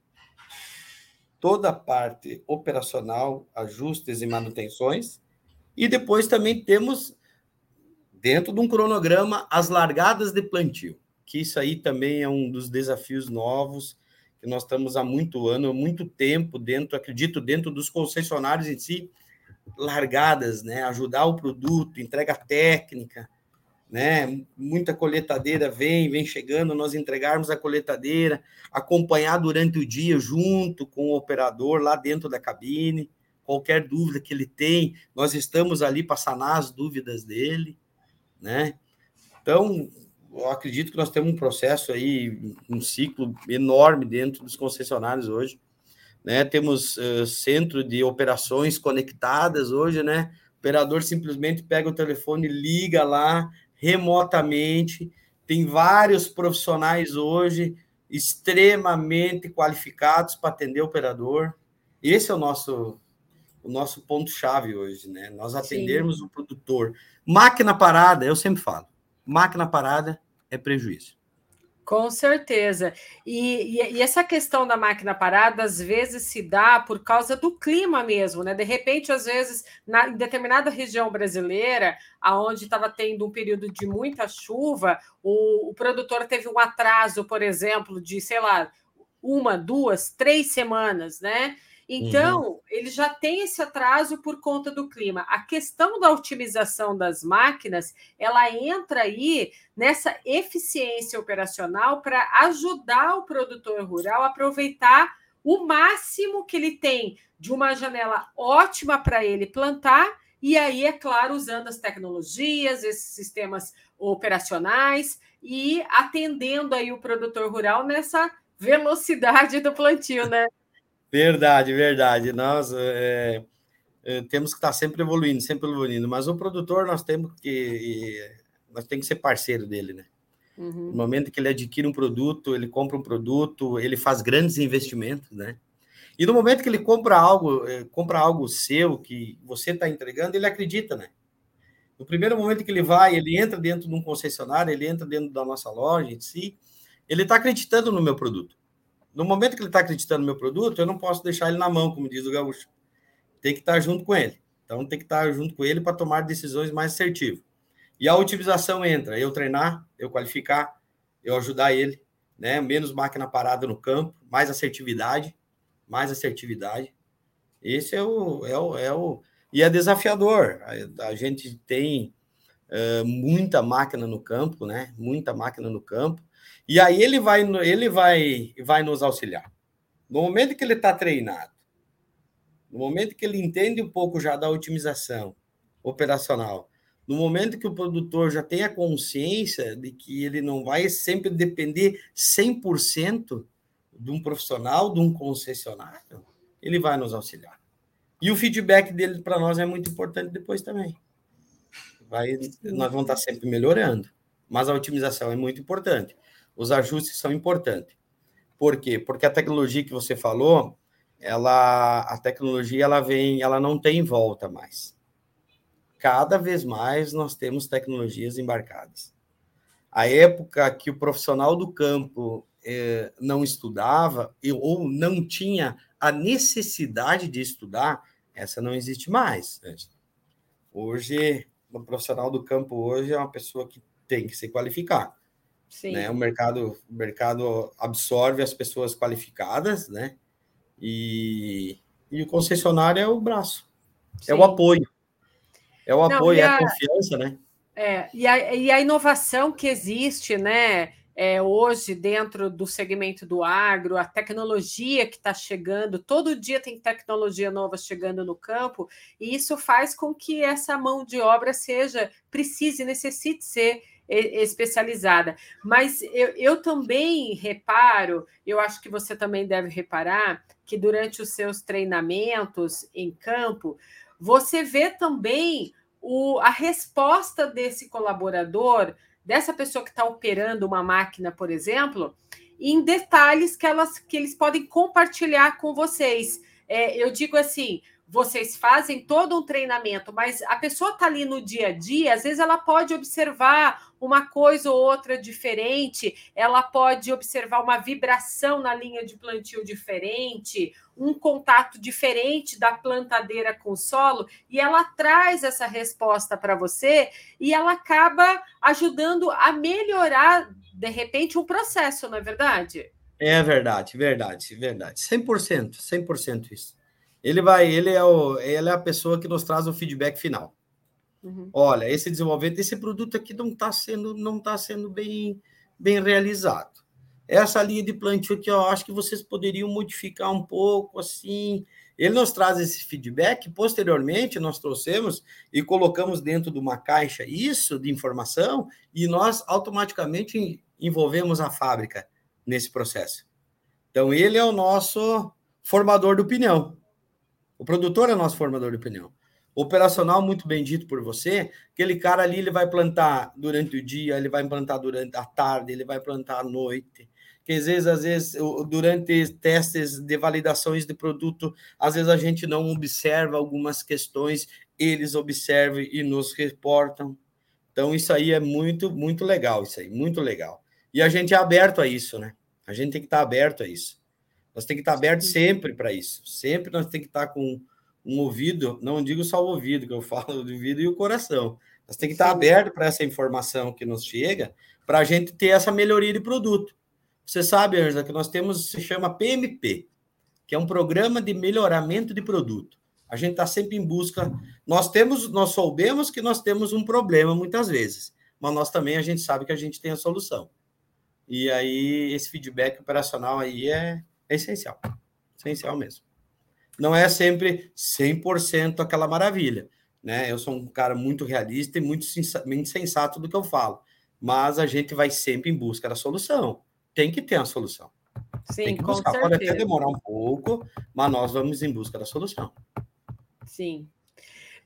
toda a parte operacional, ajustes e manutenções, e depois também temos, dentro de um cronograma, as largadas de plantio, que isso aí também é um dos desafios novos que nós estamos há muito ano, muito tempo dentro, acredito, dentro dos concessionários em si, largadas, né? Ajudar o produto, entrega técnica, né? Muita coletadeira vem, vem chegando, nós entregarmos a coletadeira, acompanhar durante o dia junto com o operador lá dentro da cabine, qualquer dúvida que ele tem, nós estamos ali para sanar as dúvidas dele, né? Então, eu acredito que nós temos um processo aí, um ciclo enorme dentro dos concessionários hoje, né? Temos uh, centro de operações conectadas hoje, né? O operador simplesmente pega o telefone, liga lá, remotamente. Tem vários profissionais hoje extremamente qualificados para atender o operador. Esse é o nosso o nosso ponto chave hoje, né? Nós atendermos Sim. o produtor. Máquina parada, eu sempre falo, máquina parada é prejuízo. Com certeza. E, e, e, essa questão da máquina parada, às vezes, se dá por causa do clima mesmo, né? De repente, às vezes, na, em determinada região brasileira, aonde estava tendo um período de muita chuva, o, o produtor teve um atraso, por exemplo, de, sei lá, uma, duas, três semanas, né? Então, uhum. ele já tem esse atraso por conta do clima. A questão da otimização das máquinas, ela entra aí nessa eficiência operacional para ajudar o produtor rural a aproveitar o máximo que ele tem de uma janela ótima para ele plantar, e aí, é claro, usando as tecnologias, esses sistemas operacionais e atendendo aí o produtor rural nessa velocidade do plantio, né? Verdade, verdade. Nós é, é, temos que estar sempre evoluindo, sempre evoluindo. Mas o produtor nós temos que nós temos que ser parceiro dele, né? Uhum. No momento que ele adquire um produto, ele compra um produto, ele faz grandes investimentos, né? E no momento que ele compra algo, compra algo seu que você está entregando, ele acredita, né? No primeiro momento que ele vai, ele entra dentro de um concessionário, ele entra dentro da nossa loja em si, ele está acreditando no meu produto. No momento que ele está acreditando no meu produto, eu não posso deixar ele na mão, como diz o gaúcho. Tem que estar junto com ele. Então, tem que estar junto com ele para tomar decisões mais assertivas. E a otimização entra, eu treinar, eu qualificar, eu ajudar ele, né? Menos máquina parada no campo, mais assertividade, mais assertividade. Esse é o, é o, é o e é desafiador. A, a gente tem uh, muita máquina no campo, né? Muita máquina no campo. E aí ele vai, ele vai, vai nos auxiliar. No momento que ele está treinado, no momento que ele entende um pouco já da otimização operacional, no momento que o produtor já tem a consciência de que ele não vai sempre depender 100% de um profissional, de um concessionário, ele vai nos auxiliar. E o feedback dele para nós é muito importante depois também. Vai, nós vamos estar sempre melhorando, mas a otimização é muito importante os ajustes são importantes. Por quê? Porque a tecnologia que você falou, ela, a tecnologia ela vem, ela não tem volta mais. Cada vez mais nós temos tecnologias embarcadas. A época que o profissional do campo eh, não estudava ou não tinha a necessidade de estudar, essa não existe mais. Hoje, o profissional do campo hoje é uma pessoa que tem que se qualificar. Sim. Né? O mercado, o mercado absorve as pessoas qualificadas, né? E, e o concessionário é o braço, Sim. é o apoio. É o Não, apoio, é a, é a confiança, né? É, e a, e a inovação que existe, né? É, hoje, dentro do segmento do agro, a tecnologia que está chegando, todo dia tem tecnologia nova chegando no campo, e isso faz com que essa mão de obra seja, precise, necessite ser especializada. Mas eu, eu também reparo, eu acho que você também deve reparar, que durante os seus treinamentos em campo, você vê também o, a resposta desse colaborador, dessa pessoa que está operando uma máquina, por exemplo, em detalhes que, elas, que eles podem compartilhar com vocês. É, eu digo assim: vocês fazem todo um treinamento, mas a pessoa está ali no dia a dia, às vezes ela pode observar uma coisa ou outra diferente, ela pode observar uma vibração na linha de plantio diferente, um contato diferente da plantadeira com o solo, e ela traz essa resposta para você e ela acaba ajudando a melhorar, de repente, um processo, não é verdade? É verdade, verdade, verdade. 100%, 100% isso. Ele vai, ele é, o, ele é a pessoa que nos traz o feedback final. Uhum. Olha, esse desenvolvimento, esse produto aqui não está sendo, não tá sendo bem, bem realizado. Essa linha de plantio que eu acho que vocês poderiam modificar um pouco, assim. Ele nos traz esse feedback, posteriormente nós trouxemos e colocamos dentro de uma caixa isso de informação e nós automaticamente envolvemos a fábrica nesse processo. Então, ele é o nosso formador de opinião. O produtor é nosso formador de opinião. O operacional, muito bem dito por você, aquele cara ali, ele vai plantar durante o dia, ele vai plantar durante a tarde, ele vai plantar à noite. Que às vezes, às vezes, durante testes de validações de produto, às vezes a gente não observa algumas questões, eles observam e nos reportam. Então, isso aí é muito, muito legal, isso aí, muito legal. E a gente é aberto a isso, né? A gente tem que estar aberto a isso. Nós temos que estar aberto sempre para isso. Sempre nós temos que estar com um ouvido, não digo só o ouvido, que eu falo do ouvido e o coração. Nós temos que estar aberto para essa informação que nos chega, para a gente ter essa melhoria de produto. Você sabe, Angela, que nós temos, se chama PMP, que é um programa de melhoramento de produto. A gente está sempre em busca. Nós temos, nós soubemos que nós temos um problema muitas vezes, mas nós também a gente sabe que a gente tem a solução. E aí esse feedback operacional aí é, é essencial. Essencial mesmo. Não é sempre 100% aquela maravilha. Né? Eu sou um cara muito realista e muito, muito sensato do que eu falo. Mas a gente vai sempre em busca da solução. Tem que ter a solução. Sim, Tem que buscar. Pode até demorar um pouco, mas nós vamos em busca da solução. Sim,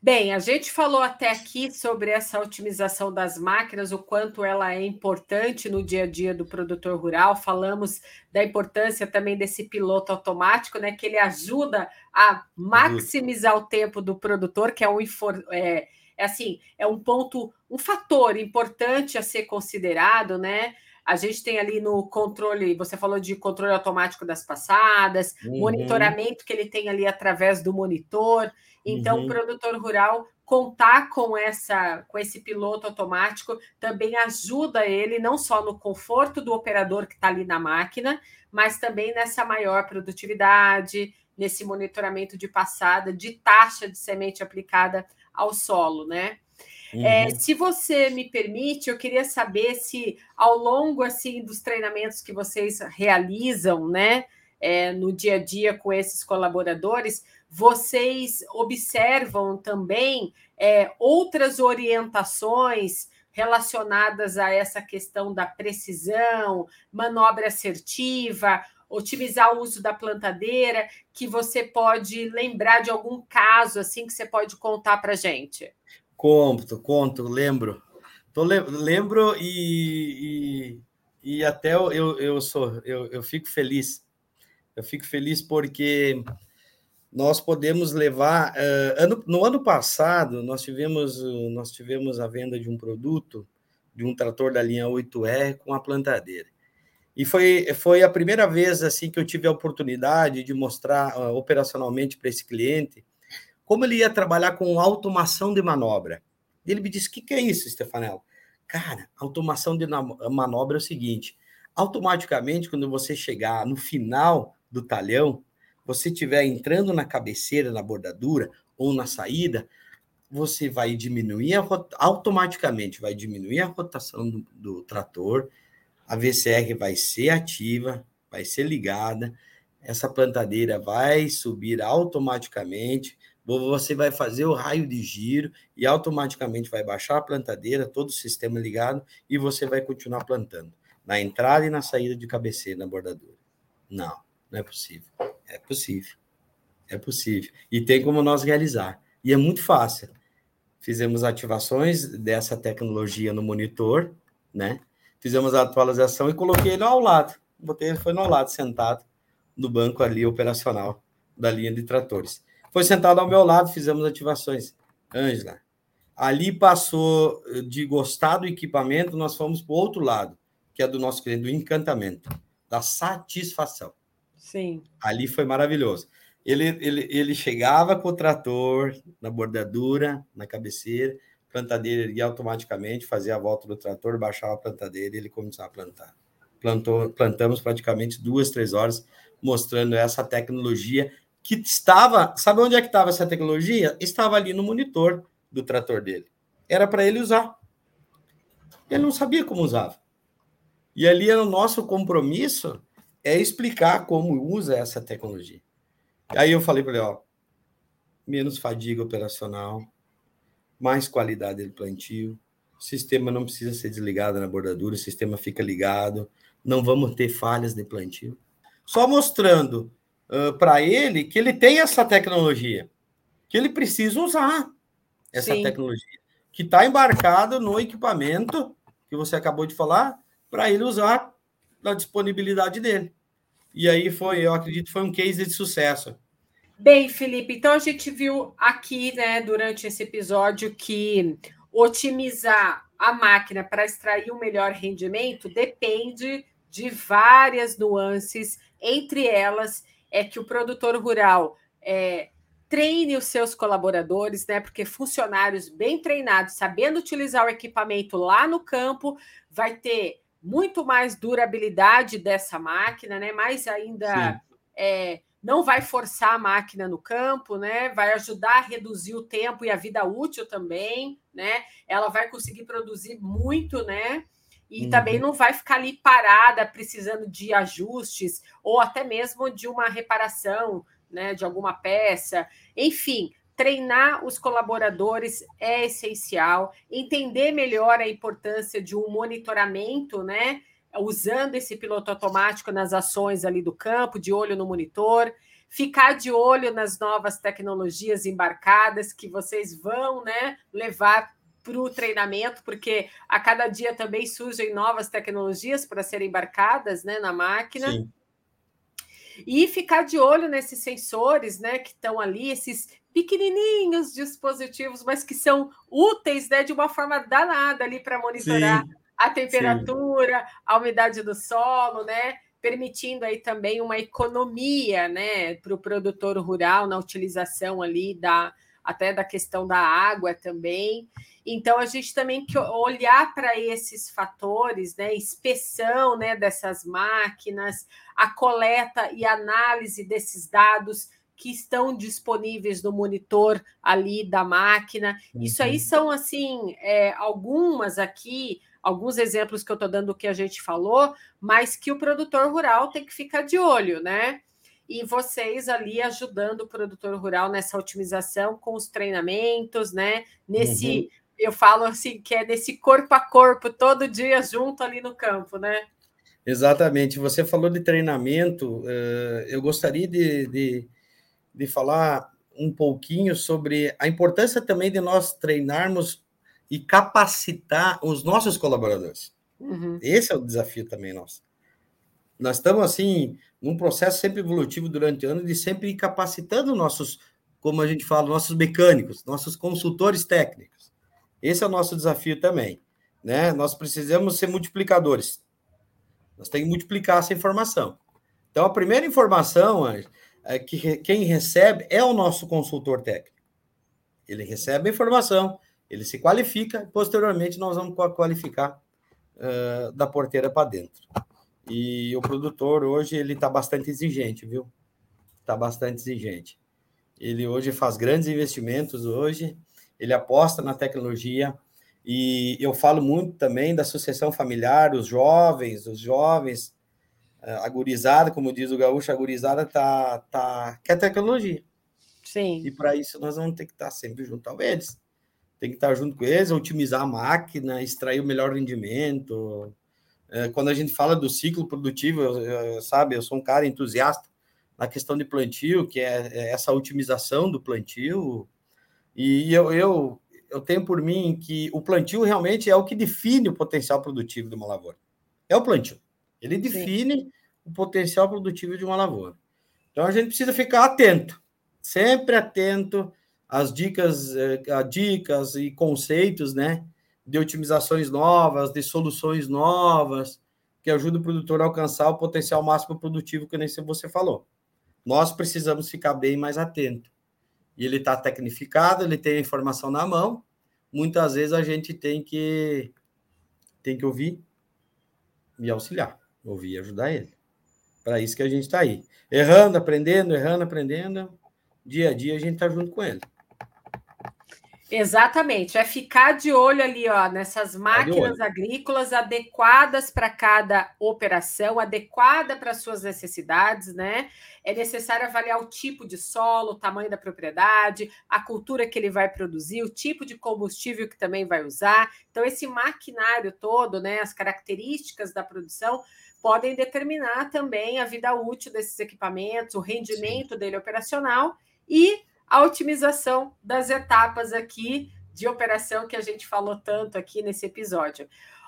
Bem, a gente falou até aqui sobre essa otimização das máquinas, o quanto ela é importante no dia a dia do produtor rural. Falamos da importância também desse piloto automático, né? Que ele ajuda a maximizar o tempo do produtor, que é um é, é assim, é um ponto, um fator importante a ser considerado, né? A gente tem ali no controle, você falou de controle automático das passadas, uhum. monitoramento que ele tem ali através do monitor. Então, uhum. o produtor rural contar com essa com esse piloto automático também ajuda ele não só no conforto do operador que está ali na máquina, mas também nessa maior produtividade, nesse monitoramento de passada, de taxa de semente aplicada ao solo, né? É, uhum. É, se você me permite, eu queria saber se ao longo assim dos treinamentos que vocês realizam, né, é, no dia a dia com esses colaboradores, vocês observam também é, outras orientações relacionadas a essa questão da precisão, manobra assertiva, otimizar o uso da plantadeira, que você pode lembrar de algum caso assim que você pode contar para gente? Conto, conto, lembro. Tô, lembro e, e, e até eu, eu, sou, eu, eu fico feliz. Eu fico feliz porque nós podemos levar. Uh, ano, no ano passado, nós tivemos, uh, nós tivemos a venda de um produto, de um trator da linha 8R com a plantadeira. E foi, foi a primeira vez assim que eu tive a oportunidade de mostrar uh, operacionalmente para esse cliente como ele ia trabalhar com automação de manobra. Ele me disse: o que, que é isso, Stefanel? Cara, automação de manobra é o seguinte: automaticamente, quando você chegar no final do talhão, você estiver entrando na cabeceira, na bordadura ou na saída, você vai diminuir a automaticamente vai diminuir a rotação do, do trator, a VCR vai ser ativa, vai ser ligada, essa plantadeira vai subir automaticamente, você vai fazer o raio de giro e automaticamente vai baixar a plantadeira, todo o sistema ligado, e você vai continuar plantando na entrada e na saída de cabeceira na bordadura. Não, não é possível. É possível. É possível. E tem como nós realizar. E é muito fácil. Fizemos ativações dessa tecnologia no monitor, né? Fizemos a atualização e coloquei ele ao lado. Botei ele foi no lado, sentado no banco ali operacional da linha de tratores. Foi sentado ao meu lado, fizemos ativações. Ângela, ali passou de gostar do equipamento, nós fomos para o outro lado, que é do nosso cliente, do encantamento, da satisfação. Sim. Ali foi maravilhoso. Ele, ele, ele chegava com o trator na bordadura, na cabeceira, plantadeira e automaticamente fazia a volta do trator, baixava a plantadeira e ele começava a plantar. Plantou, plantamos praticamente duas, três horas mostrando essa tecnologia que estava. Sabe onde é que estava essa tecnologia? Estava ali no monitor do trator dele. Era para ele usar. Ele não sabia como usava. E ali era o nosso compromisso é explicar como usa essa tecnologia. Aí eu falei para ele, ó, menos fadiga operacional, mais qualidade do plantio, o sistema não precisa ser desligado na bordadura, o sistema fica ligado, não vamos ter falhas de plantio. Só mostrando uh, para ele que ele tem essa tecnologia, que ele precisa usar essa Sim. tecnologia, que está embarcado no equipamento que você acabou de falar, para ele usar na disponibilidade dele. E aí foi, eu acredito, foi um case de sucesso. Bem, Felipe, então a gente viu aqui, né, durante esse episódio, que otimizar a máquina para extrair um melhor rendimento depende de várias nuances, entre elas é que o produtor rural é, treine os seus colaboradores, né? Porque funcionários bem treinados, sabendo utilizar o equipamento lá no campo, vai ter muito mais durabilidade dessa máquina, né? Mais ainda é, não vai forçar a máquina no campo, né? Vai ajudar a reduzir o tempo e a vida útil também, né? Ela vai conseguir produzir muito, né? E uhum. também não vai ficar ali parada, precisando de ajustes ou até mesmo de uma reparação, né? De alguma peça. Enfim, treinar os colaboradores é essencial, entender melhor a importância de um monitoramento, né? Usando esse piloto automático nas ações ali do campo, de olho no monitor, ficar de olho nas novas tecnologias embarcadas que vocês vão né, levar para o treinamento, porque a cada dia também surgem novas tecnologias para serem embarcadas né, na máquina. Sim. E ficar de olho nesses sensores né, que estão ali, esses pequenininhos dispositivos, mas que são úteis né, de uma forma danada ali para monitorar sim, a temperatura, sim. a umidade do solo, né? Permitindo aí também uma economia né, para o produtor rural na utilização ali da até da questão da água também. Então a gente também que olhar para esses fatores, né, inspeção né, dessas máquinas, a coleta e análise desses dados que estão disponíveis no monitor ali da máquina. Uhum. Isso aí uhum. são, assim, é, algumas aqui, alguns exemplos que eu estou dando do que a gente falou, mas que o produtor rural tem que ficar de olho, né? E vocês ali ajudando o produtor rural nessa otimização com os treinamentos, né? Nesse, uhum. eu falo assim, que é nesse corpo a corpo, todo dia junto ali no campo, né? Exatamente. Você falou de treinamento, uh, eu gostaria de, de de falar um pouquinho sobre a importância também de nós treinarmos e capacitar os nossos colaboradores. Uhum. Esse é o desafio também nosso. Nós estamos, assim, num processo sempre evolutivo durante o ano de sempre capacitando nossos, como a gente fala, nossos mecânicos, nossos consultores técnicos. Esse é o nosso desafio também. Né? Nós precisamos ser multiplicadores. Nós temos que multiplicar essa informação. Então, a primeira informação, Anjo, é que quem recebe é o nosso consultor técnico. Ele recebe a informação, ele se qualifica, posteriormente nós vamos qualificar uh, da porteira para dentro. E o produtor hoje ele está bastante exigente, viu? Está bastante exigente. Ele hoje faz grandes investimentos hoje, ele aposta na tecnologia e eu falo muito também da sucessão familiar, os jovens, os jovens a gurizada, como diz o gaúcho, a gurizada tá, tá, quer tecnologia. Sim. E para isso nós vamos ter que estar sempre junto a eles. Tem que estar junto com eles, otimizar a máquina, extrair o melhor rendimento. É, quando a gente fala do ciclo produtivo, eu, eu, sabe, eu sou um cara entusiasta na questão de plantio, que é, é essa otimização do plantio. E eu, eu, eu tenho por mim que o plantio realmente é o que define o potencial produtivo de uma lavoura. É o plantio. Ele define Sim. o potencial produtivo de uma lavoura. Então a gente precisa ficar atento, sempre atento às dicas, eh, a dicas e conceitos, né, de otimizações novas, de soluções novas, que ajudam o produtor a alcançar o potencial máximo produtivo que nem você falou. Nós precisamos ficar bem mais atento. E ele está tecnificado, ele tem a informação na mão. Muitas vezes a gente tem que tem que ouvir e auxiliar, ouvir e ajudar ele. Para isso que a gente está aí. Errando, aprendendo, errando, aprendendo. Dia a dia a gente está junto com ele. Exatamente, é ficar de olho ali, ó, nessas máquinas agrícolas adequadas para cada operação, adequada para suas necessidades, né? É necessário avaliar o tipo de solo, o tamanho da propriedade, a cultura que ele vai produzir, o tipo de combustível que também vai usar. Então, esse maquinário todo, né, as características da produção podem determinar também a vida útil desses equipamentos, o rendimento Sim. dele operacional e a otimização das etapas aqui de operação que a gente falou tanto aqui nesse episódio.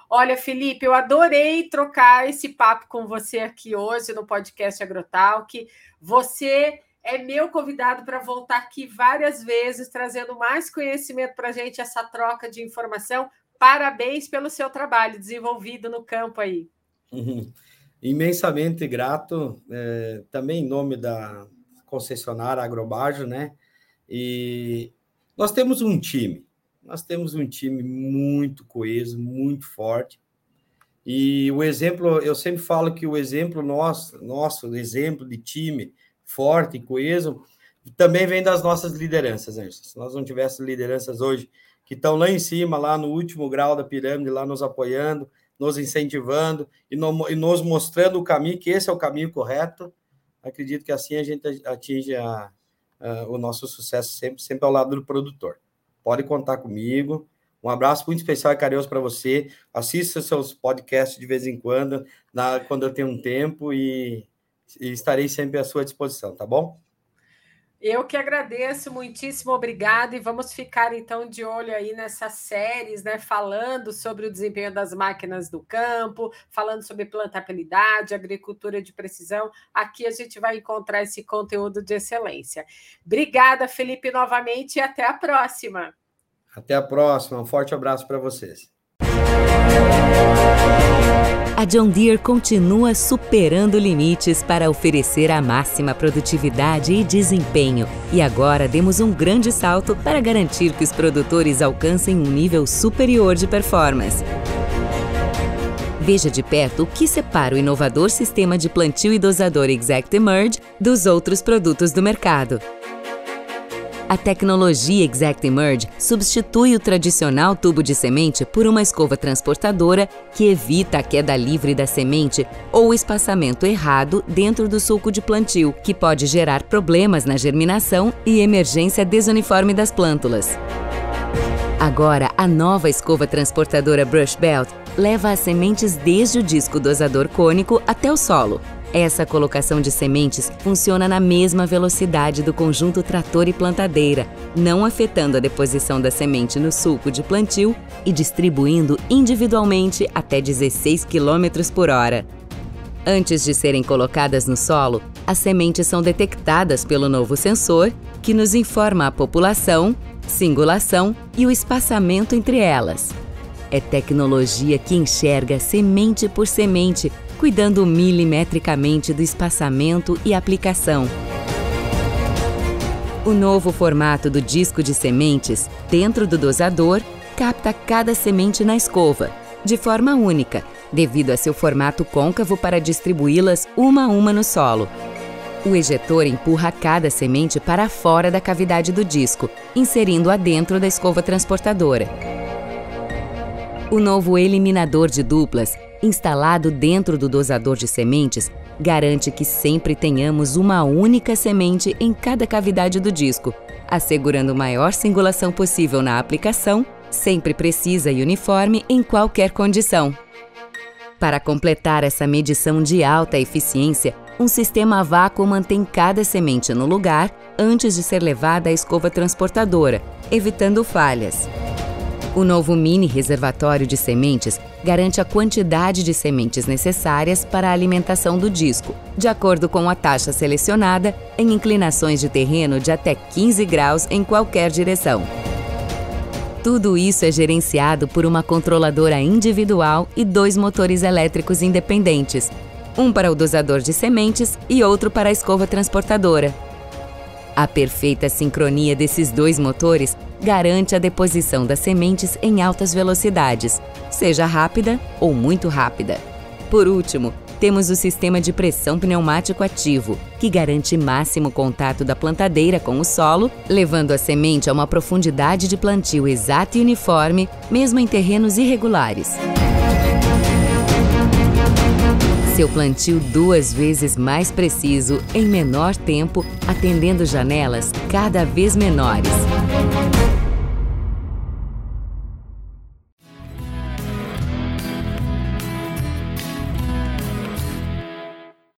Olha, Felipe, eu adorei trocar esse papo com você aqui hoje no podcast Agrotalk. Você é meu convidado para voltar aqui várias vezes, trazendo mais conhecimento para a gente, essa troca de informação. Parabéns pelo seu trabalho desenvolvido no campo aí. Imensamente grato, é, também em nome da concessionária Agrobajo, né? E nós temos um time, nós temos um time muito coeso, muito forte. E o exemplo, eu sempre falo que o exemplo nosso, nosso exemplo de time forte e coeso, também vem das nossas lideranças, né? Se nós não tivéssemos lideranças hoje que estão lá em cima, lá no último grau da pirâmide, lá nos apoiando, nos incentivando e, no, e nos mostrando o caminho, que esse é o caminho correto, acredito que assim a gente atinge a, uh, o nosso sucesso sempre, sempre ao lado do produtor. Pode contar comigo. Um abraço muito especial e carinhoso para você. Assista seus podcasts de vez em quando, na, quando eu tenho um tempo, e, e estarei sempre à sua disposição, tá bom? Eu que agradeço, muitíssimo obrigado. E vamos ficar então de olho aí nessas séries, né? Falando sobre o desempenho das máquinas do campo, falando sobre plantabilidade, agricultura de precisão. Aqui a gente vai encontrar esse conteúdo de excelência. Obrigada, Felipe, novamente, e até a próxima. Até a próxima. Um forte abraço para vocês. A John Deere continua superando limites para oferecer a máxima produtividade e desempenho. E agora demos um grande salto para garantir que os produtores alcancem um nível superior de performance. Veja de perto o que separa o inovador sistema de plantio e dosador Exact Emerge dos outros produtos do mercado. A tecnologia Exact Emerge substitui o tradicional tubo de semente por uma escova transportadora que evita a queda livre da semente ou o espaçamento errado dentro do sulco de plantio, que pode gerar problemas na germinação e emergência desuniforme das plântulas. Agora, a nova escova transportadora Brush Belt leva as sementes desde o disco dosador cônico até o solo, essa colocação de sementes funciona na mesma velocidade do conjunto trator e plantadeira, não afetando a deposição da semente no sulco de plantio e distribuindo individualmente até 16 km por hora. Antes de serem colocadas no solo, as sementes são detectadas pelo novo sensor, que nos informa a população, singulação e o espaçamento entre elas. É tecnologia que enxerga semente por semente cuidando milimetricamente do espaçamento e aplicação. O novo formato do disco de sementes, dentro do dosador, capta cada semente na escova, de forma única, devido a seu formato côncavo para distribuí-las uma a uma no solo. O ejetor empurra cada semente para fora da cavidade do disco, inserindo-a dentro da escova transportadora. O novo eliminador de duplas instalado dentro do dosador de sementes, garante que sempre tenhamos uma única semente em cada cavidade do disco, assegurando maior singulação possível na aplicação, sempre precisa e uniforme em qualquer condição. Para completar essa medição de alta eficiência, um sistema a vácuo mantém cada semente no lugar antes de ser levada à escova transportadora, evitando falhas. O novo mini reservatório de sementes garante a quantidade de sementes necessárias para a alimentação do disco, de acordo com a taxa selecionada, em inclinações de terreno de até 15 graus em qualquer direção. Tudo isso é gerenciado por uma controladora individual e dois motores elétricos independentes, um para o dosador de sementes e outro para a escova transportadora. A perfeita sincronia desses dois motores garante a deposição das sementes em altas velocidades, seja rápida ou muito rápida. Por último, temos o sistema de pressão pneumático ativo, que garante máximo contato da plantadeira com o solo, levando a semente a uma profundidade de plantio exata e uniforme, mesmo em terrenos irregulares. Seu plantio duas vezes mais preciso, em menor tempo, atendendo janelas cada vez menores.